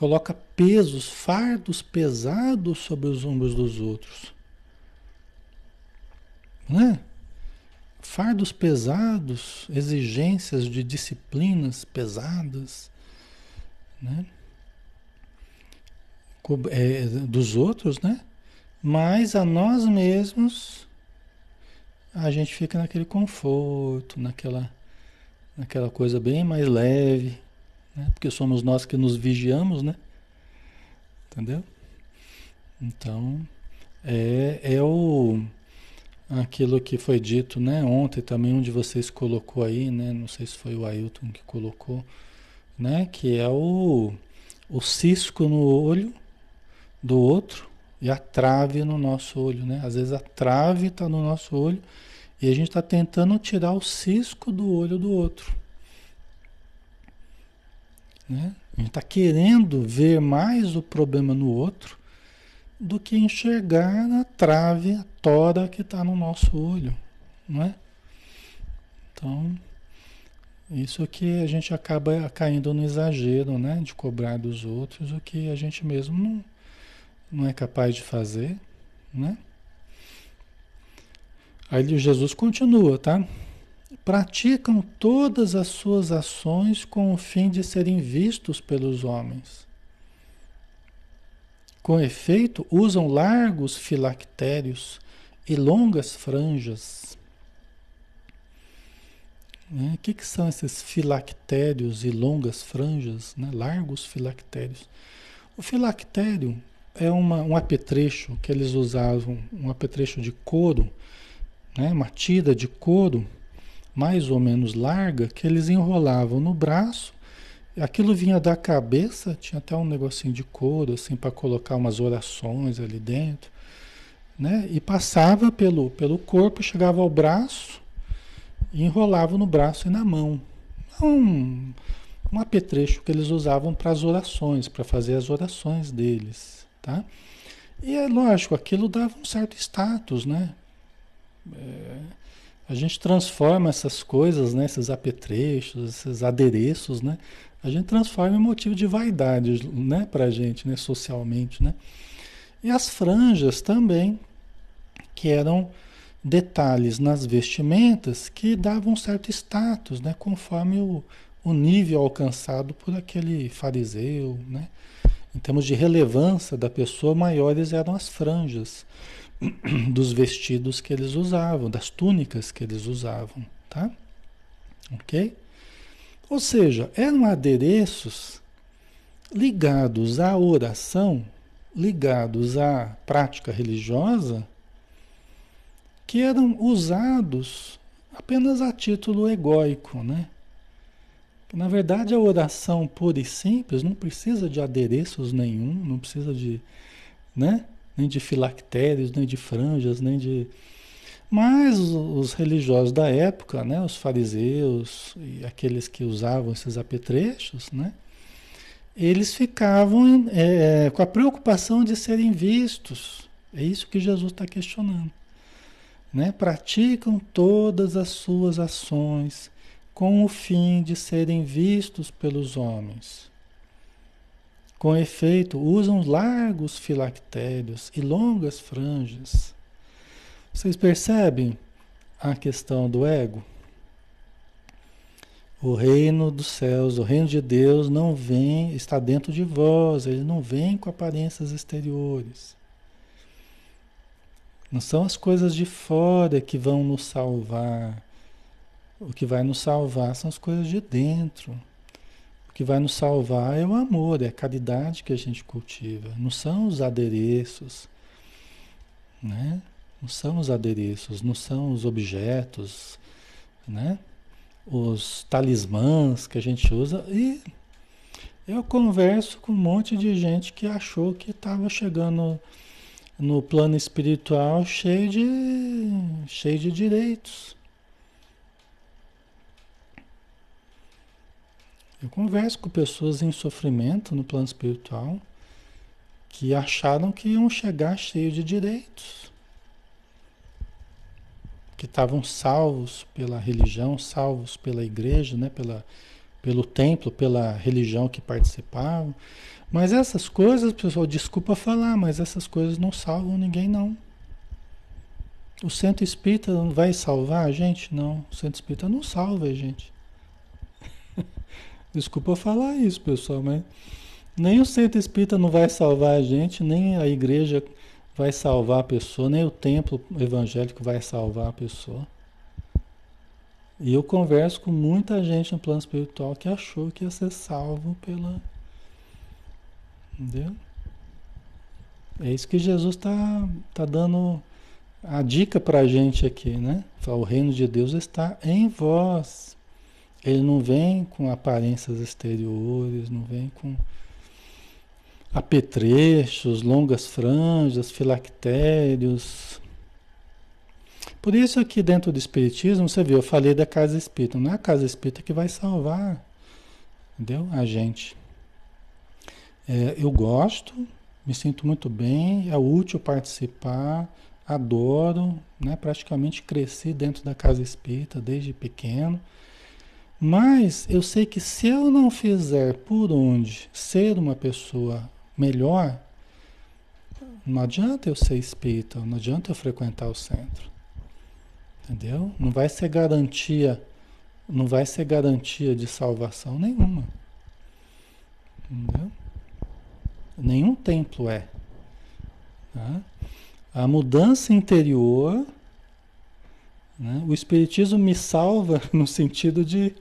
coloca pesos, fardos pesados sobre os ombros dos outros. Né? Fardos pesados, exigências de disciplinas pesadas, né? É, dos outros, né? Mas a nós mesmos a gente fica naquele conforto, naquela, naquela coisa bem mais leve, né? Porque somos nós que nos vigiamos, né? Entendeu? Então, é, é o aquilo que foi dito, né? Ontem também um de vocês colocou aí, né? Não sei se foi o Ailton que colocou, né? Que é o, o cisco no olho do outro e a trave no nosso olho, né? Às vezes a trave está no nosso olho e a gente está tentando tirar o cisco do olho do outro. Né? A gente está querendo ver mais o problema no outro do que enxergar a trave, a tora que está no nosso olho, não é? Então, isso que a gente acaba caindo no exagero, né? De cobrar dos outros o que a gente mesmo não, não é capaz de fazer, né? Aí Jesus continua, tá? praticam todas as suas ações com o fim de serem vistos pelos homens. Com efeito, usam largos filactérios e longas franjas. Né? O que, que, são esses filactérios e longas franjas? Né? Largos filactérios. O filactério é uma, um apetrecho que eles usavam, um apetrecho de couro, né? uma tira de couro mais ou menos larga que eles enrolavam no braço. Aquilo vinha da cabeça, tinha até um negocinho de couro assim para colocar umas orações ali dentro, né? E passava pelo pelo corpo, chegava ao braço e enrolava no braço e na mão. Um, um apetrecho que eles usavam para as orações, para fazer as orações deles, tá? E é lógico, aquilo dava um certo status, né? É, a gente transforma essas coisas, né, esses apetrechos, esses adereços, né, a gente transforma em motivo de vaidade, né, para a gente, né, socialmente, né. E as franjas também, que eram detalhes nas vestimentas que davam um certo status, né, conforme o, o nível alcançado por aquele fariseu, né. Em termos de relevância da pessoa, maiores eram as franjas. <clears throat> dos vestidos que eles usavam, das túnicas que eles usavam, tá? Ok? Ou seja, eram adereços ligados à oração, ligados à prática religiosa que eram usados apenas a título egóico, né? Na verdade, a oração pura e simples não precisa de adereços nenhum, não precisa de, né? Nem de filactérios, nem de franjas, nem de. Mas os religiosos da época, né? Os fariseus e aqueles que usavam esses apetrechos, né? Eles ficavam é, com a preocupação de serem vistos. É isso que Jesus está questionando. Né? Praticam todas as suas ações com o fim de serem vistos pelos homens. Com efeito, usam largos filactérios e longas franjas. Vocês percebem a questão do ego? O reino dos céus, o reino de Deus não vem, está dentro de vós, ele não vem com aparências exteriores. Não são as coisas de fora que vão nos salvar. O que vai nos salvar são as coisas de dentro. O que vai nos salvar é o amor, é a caridade que a gente cultiva. Não são os adereços, né? Não são os adereços, não são os objetos, né? Os talismãs que a gente usa. E eu converso com um monte de gente que achou que estava chegando no plano espiritual cheio de, cheio de direitos. Eu converso com pessoas em sofrimento no plano espiritual que acharam que iam chegar cheio de direitos, que estavam salvos pela religião, salvos pela igreja, né, pela, pelo templo, pela religião que participavam. Mas essas coisas, pessoal, desculpa falar, mas essas coisas não salvam ninguém, não. O centro espírita vai salvar a gente? Não. O centro espírita não salva a gente. <laughs> Desculpa falar isso, pessoal, mas nem o centro espírita não vai salvar a gente, nem a igreja vai salvar a pessoa, nem o templo evangélico vai salvar a pessoa. E eu converso com muita gente no plano espiritual que achou que ia ser salvo pela. Entendeu? É isso que Jesus está tá dando a dica para a gente aqui, né? O reino de Deus está em vós. Ele não vem com aparências exteriores, não vem com apetrechos, longas franjas, filactérios. Por isso aqui dentro do Espiritismo, você viu, eu falei da casa espírita. Não é a casa espírita que vai salvar, entendeu? A gente. É, eu gosto, me sinto muito bem, é útil participar, adoro, né? praticamente cresci dentro da casa espírita desde pequeno. Mas eu sei que se eu não fizer por onde ser uma pessoa melhor, não adianta eu ser espírita, não adianta eu frequentar o centro. Entendeu? Não vai ser garantia, não vai ser garantia de salvação nenhuma. Entendeu? Nenhum templo é. Tá? A mudança interior, né? o Espiritismo me salva <laughs> no sentido de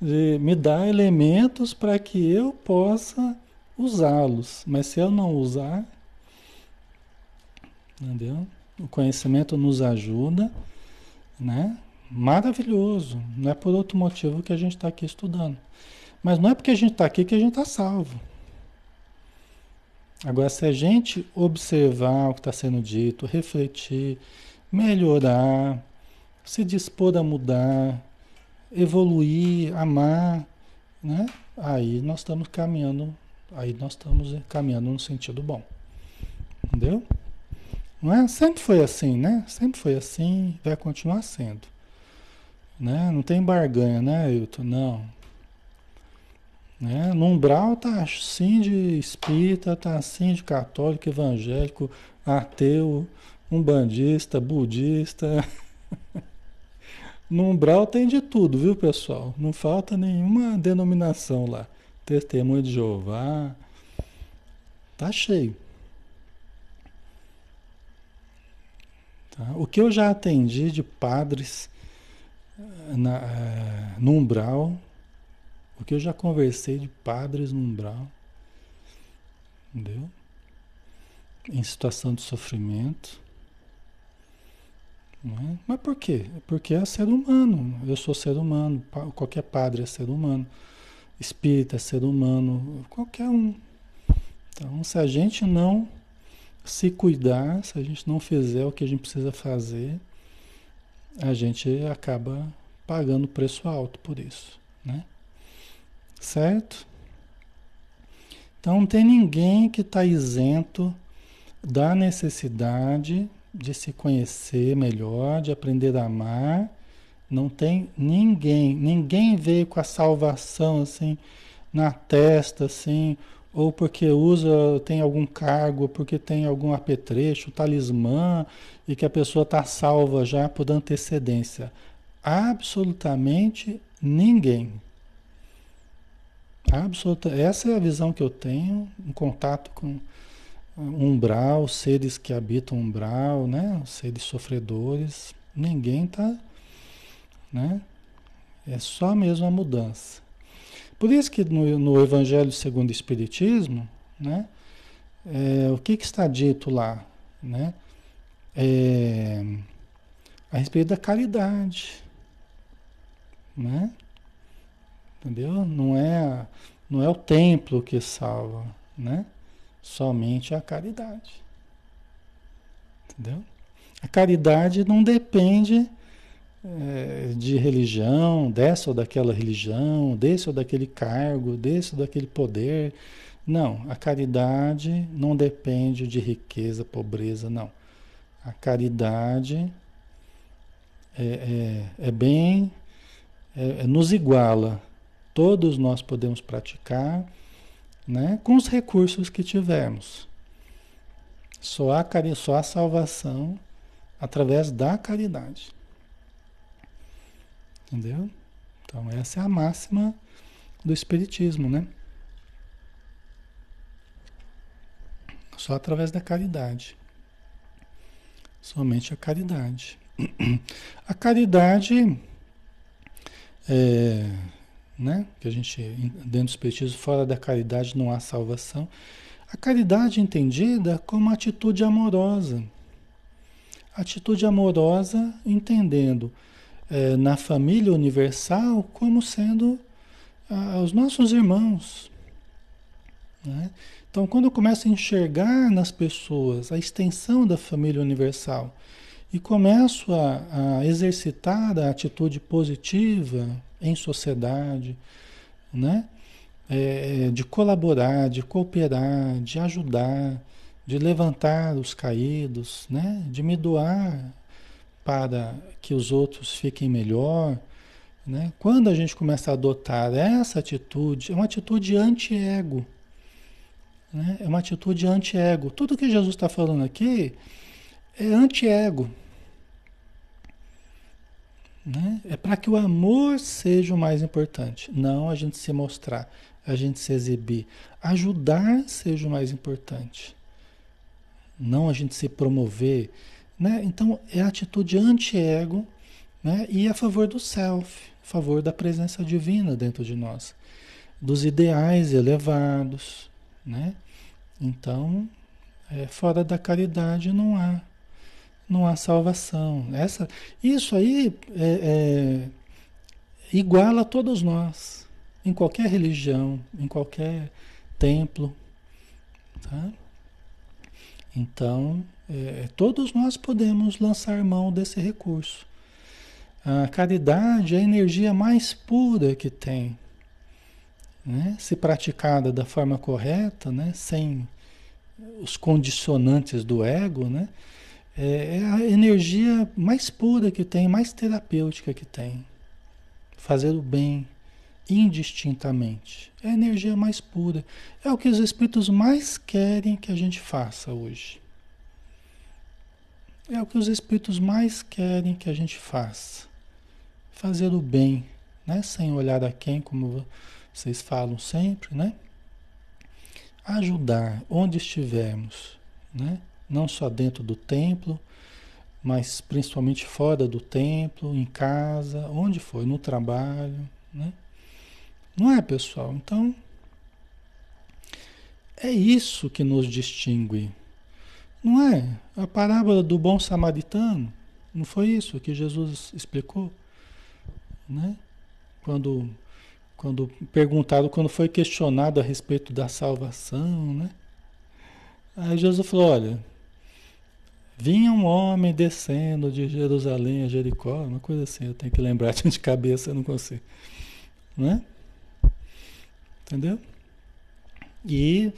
de me dar elementos para que eu possa usá-los. Mas se eu não usar, entendeu? O conhecimento nos ajuda, né? Maravilhoso. Não é por outro motivo que a gente está aqui estudando. Mas não é porque a gente está aqui que a gente está salvo. Agora, se a gente observar o que está sendo dito, refletir, melhorar, se dispor a mudar, evoluir, amar, né? Aí nós estamos caminhando, aí nós estamos caminhando no sentido bom. Entendeu? Não é? Sempre foi assim, né? Sempre foi assim, vai continuar sendo. Né? Não tem barganha, né, Ailton? Não. Né? No umbral tá assim de espírita, tá assim de católico, evangélico, ateu, umbandista, budista. <laughs> No umbral tem de tudo, viu, pessoal? Não falta nenhuma denominação lá. Testemunho de Jeová. Tá cheio. Tá? O que eu já atendi de padres eh, na, eh, no umbral, o que eu já conversei de padres no umbral, entendeu? em situação de sofrimento. É? Mas por quê? Porque é ser humano. Eu sou ser humano. Qualquer padre é ser humano. Espírita ser humano. Qualquer um. Então, se a gente não se cuidar, se a gente não fizer o que a gente precisa fazer, a gente acaba pagando preço alto por isso, né? Certo? Então não tem ninguém que está isento da necessidade de se conhecer melhor, de aprender a amar. Não tem ninguém, ninguém veio com a salvação assim na testa, assim, ou porque usa, tem algum cargo, porque tem algum apetrecho, talismã, e que a pessoa está salva já por antecedência. Absolutamente ninguém. Absoluta, essa é a visão que eu tenho em contato com umbral, seres que habitam umbral, né? Seres sofredores. Ninguém está, né? É só mesmo a mudança. Por isso que no, no Evangelho segundo o Espiritismo, né? É, o que, que está dito lá, né? É, a respeito da caridade, né? Entendeu? Não é, não é o templo que salva, né? Somente a caridade. Entendeu? A caridade não depende de religião, dessa ou daquela religião, desse ou daquele cargo, desse ou daquele poder. Não, a caridade não depende de riqueza, pobreza, não. A caridade é, é, é bem, é, é nos iguala todos nós podemos praticar, né, com os recursos que tivermos. Só há, só há salvação através da caridade. Entendeu? Então essa é a máxima do Espiritismo, né? Só através da caridade. Somente a caridade. <clears throat> A caridade é, né? Que a gente, dentro do Espiritismo, fora da caridade não há salvação. A caridade entendida como atitude amorosa. Atitude amorosa entendendo é, na família universal como sendo ah, os nossos irmãos. Né? Então, quando eu começo a enxergar nas pessoas a extensão da família universal e começo a, a exercitar a atitude positiva, em sociedade, né? É, de colaborar, de cooperar, de ajudar, de levantar os caídos, né? de me doar para que os outros fiquem melhor. Né? Quando a gente começa a adotar essa atitude, é uma atitude anti-ego. Né? É uma atitude anti-ego. Tudo que Jesus está falando aqui é anti-ego. Né? É para que o amor seja o mais importante, não a gente se mostrar, a gente se exibir. Ajudar seja o mais importante, não a gente se promover. Né? Então, é a atitude anti-ego né? e a favor do self, a favor da presença divina dentro de nós, dos ideais elevados. Né? Então, é, fora da caridade não há não há salvação. Essa, isso aí é, é, iguala a todos nós, em qualquer religião, em qualquer templo. Tá? Então, é, todos nós podemos lançar mão desse recurso. A caridade é a energia mais pura que tem. Né? Se praticada da forma correta, né? sem os condicionantes do ego, né? É, é a energia mais pura que tem, mais terapêutica que tem. Fazer o bem indistintamente. É a energia mais pura. É o que os espíritos mais querem que a gente faça hoje. É o que os espíritos mais querem que a gente faça. Fazer o bem, né? Sem olhar a quem, como vocês falam sempre, né? Ajudar onde estivermos, né? não só dentro do templo, mas principalmente fora do templo, em casa, onde for, no trabalho, né? Não é, pessoal? Então, é isso que nos distingue. Não é? A parábola do bom samaritano, não foi isso que Jesus explicou? Né? Quando, quando perguntado, quando foi questionado a respeito da salvação, né? Aí Jesus falou, olha, vinha um homem descendo de Jerusalém a Jericó, uma coisa assim, eu tenho que lembrar <laughs> de cabeça, eu não consigo. Né? Entendeu? E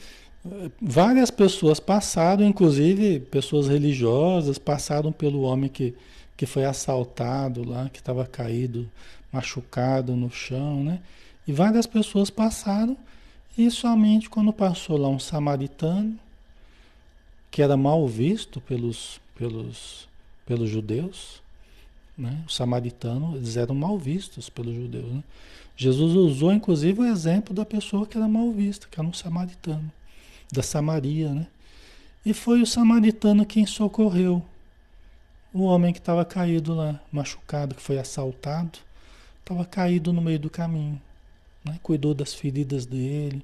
várias pessoas passaram, inclusive pessoas religiosas, passaram pelo homem que, que foi assaltado lá, que estava caído, machucado no chão, né? E várias pessoas passaram, e somente quando passou lá um samaritano, que era mal visto pelos, pelos, pelos judeus, né? Os samaritanos, eles eram mal vistos pelos judeus, né? Jesus usou inclusive o exemplo da pessoa que era mal vista, que era um samaritano, da Samaria, né? E foi o samaritano quem socorreu o homem que estava caído lá, machucado, que foi assaltado, estava caído no meio do caminho. Né? Cuidou das feridas dele,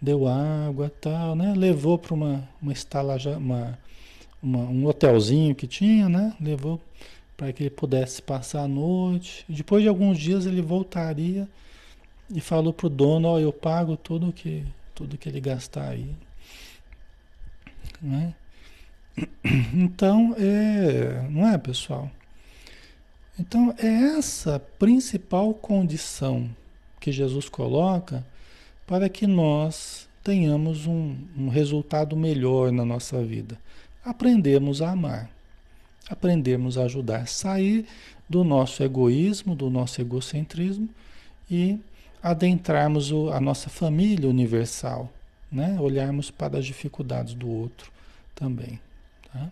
deu água tal, né? Levou para uma, uma estalagem, uma, uma, um hotelzinho que tinha, né? Levou para que ele pudesse passar a noite. Depois de alguns dias ele voltaria e falou para o dono, ó, oh, eu pago tudo que, tudo que ele gastar aí. Né? <clears throat> Então, é, não é, pessoal? Então, é essa principal condição que Jesus coloca para que nós tenhamos um, um resultado melhor na nossa vida. Aprendemos a amar aprendermos a ajudar, sair do nosso egoísmo, do nosso egocentrismo e adentrarmos a nossa família universal, né? olharmos para as dificuldades do outro também. Tá?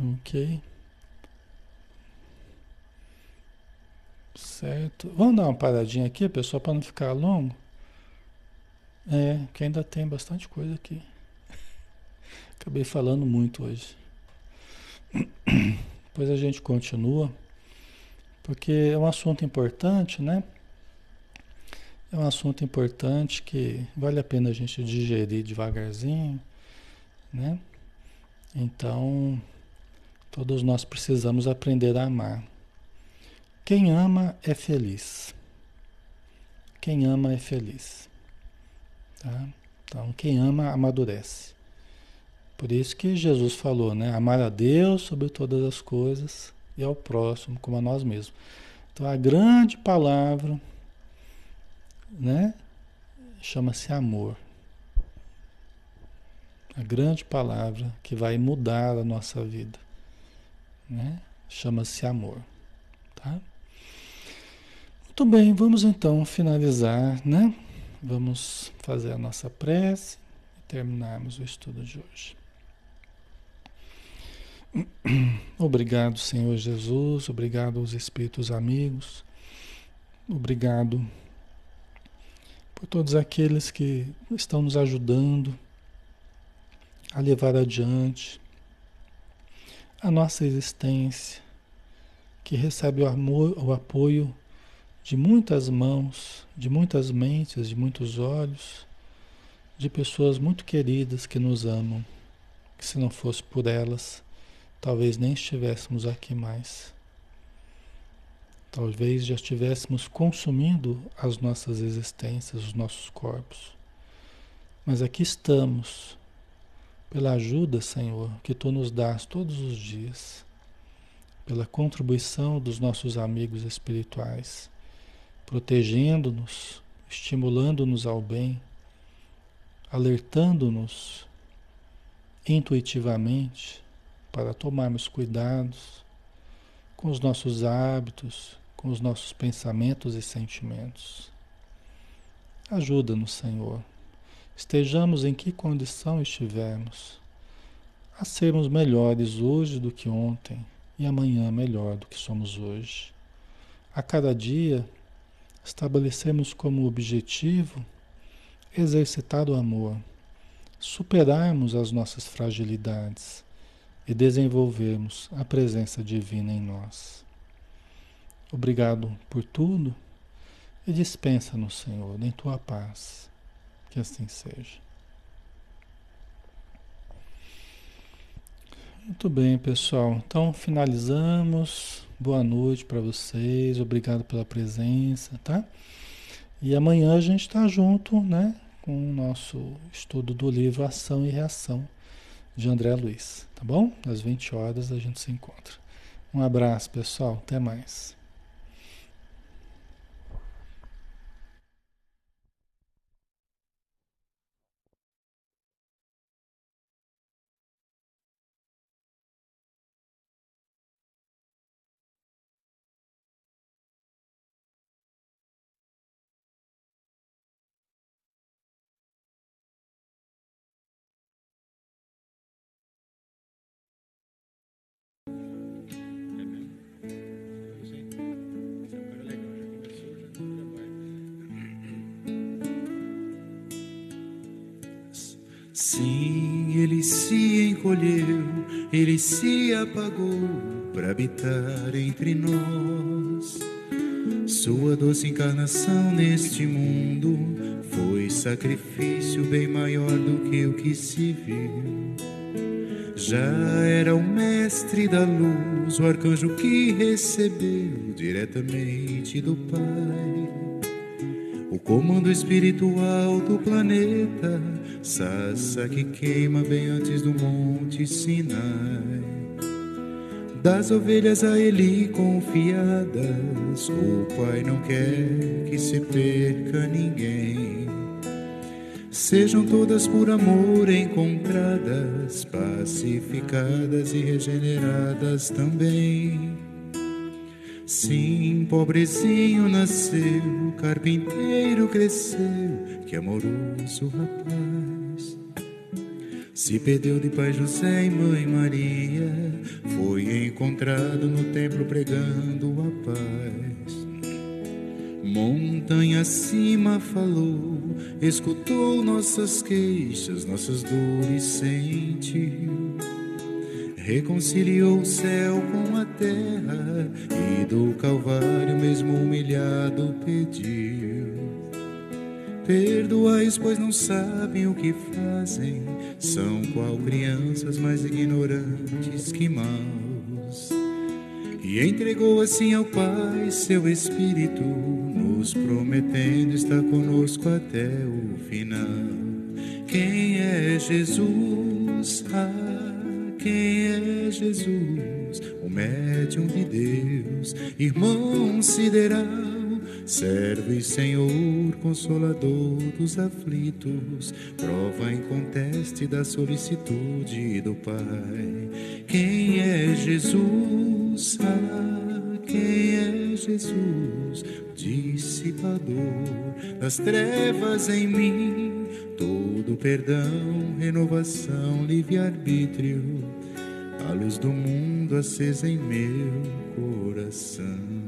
Ok. Certo. Vamos dar uma paradinha aqui, pessoal, para não ficar longo. É, que ainda tem bastante coisa aqui. <laughs> Acabei falando muito hoje. Depois a gente continua, porque é um assunto importante, né? É um assunto importante que vale a pena a gente digerir devagarzinho, né? Então, todos nós precisamos aprender a amar. Quem ama é feliz. Quem ama é feliz. Tá? Então, quem ama amadurece. Por isso que Jesus falou, né? Amar a Deus sobre todas as coisas e ao próximo como a nós mesmos. Então a grande palavra, né? Chama-se amor. A grande palavra que vai mudar a nossa vida, né? Chama-se amor, tá? Muito bem, vamos então finalizar, né? Vamos fazer a nossa prece e terminarmos o estudo de hoje. <clears throat> Obrigado, Senhor Jesus, obrigado aos Espíritos amigos, obrigado por todos aqueles que estão nos ajudando a levar adiante a nossa existência, que recebe o amor, o apoio de muitas mãos, de muitas mentes, de muitos olhos, de pessoas muito queridas que nos amam, que se não fosse por elas, talvez nem estivéssemos aqui mais. Talvez já estivéssemos consumindo as nossas existências, os nossos corpos. Mas aqui estamos, pela ajuda, Senhor, que Tu nos dás todos os dias, pela contribuição dos nossos amigos espirituais, protegendo-nos, estimulando-nos ao bem, alertando-nos intuitivamente para tomarmos cuidados com os nossos hábitos, com os nossos pensamentos e sentimentos. Ajuda-nos, Senhor, estejamos em que condição estivermos, a sermos melhores hoje do que ontem e amanhã melhor do que somos hoje. A cada dia, estabelecemos como objetivo exercitar o amor, superarmos as nossas fragilidades e desenvolvermos a presença divina em nós obrigado por tudo, e dispensa no Senhor, em tua paz. Que assim seja. Muito bem, pessoal. Então, finalizamos. Boa noite para vocês. Obrigado pela presença, tá? E amanhã a gente está junto, né? Com o nosso estudo do livro Ação e Reação de André Luiz, tá bom? Às 20 horas a gente se encontra. Um abraço, pessoal. Até mais. Ele se apagou para habitar entre nós. Sua doce encarnação neste mundo foi sacrifício bem maior do que o que se viu. Já era o mestre da luz, o arcanjo que recebeu diretamente do Pai o comando espiritual do planeta Sassa que queima bem antes do monte Sinai. Das ovelhas a ele confiadas, o Pai não quer que se perca ninguém. Sejam todas por amor encontradas, pacificadas e regeneradas também. Sim, pobrezinho nasceu, carpinteiro cresceu, que amoroso rapaz. Se perdeu de pai José e mãe Maria, foi encontrado no templo pregando a paz. Montanha acima falou, escutou nossas queixas, nossas dores sentiu reconciliou o céu com a terra e do Calvário, mesmo humilhado, pediu: Perdoais, pois não sabem o que fazem, são qual crianças mais ignorantes que maus. E entregou assim ao Pai seu Espírito, nos prometendo estar conosco até o final. Quem é Jesus? Ah, quem é Jesus, o médium de Deus, irmão sideral, servo e Senhor, consolador dos aflitos, prova inconteste da solicitude do Pai. Quem é Jesus? Ah, quem é Jesus, dissipador das trevas em mim? todo perdão, renovação, livre-arbítrio, a luz do mundo acesa em meu coração.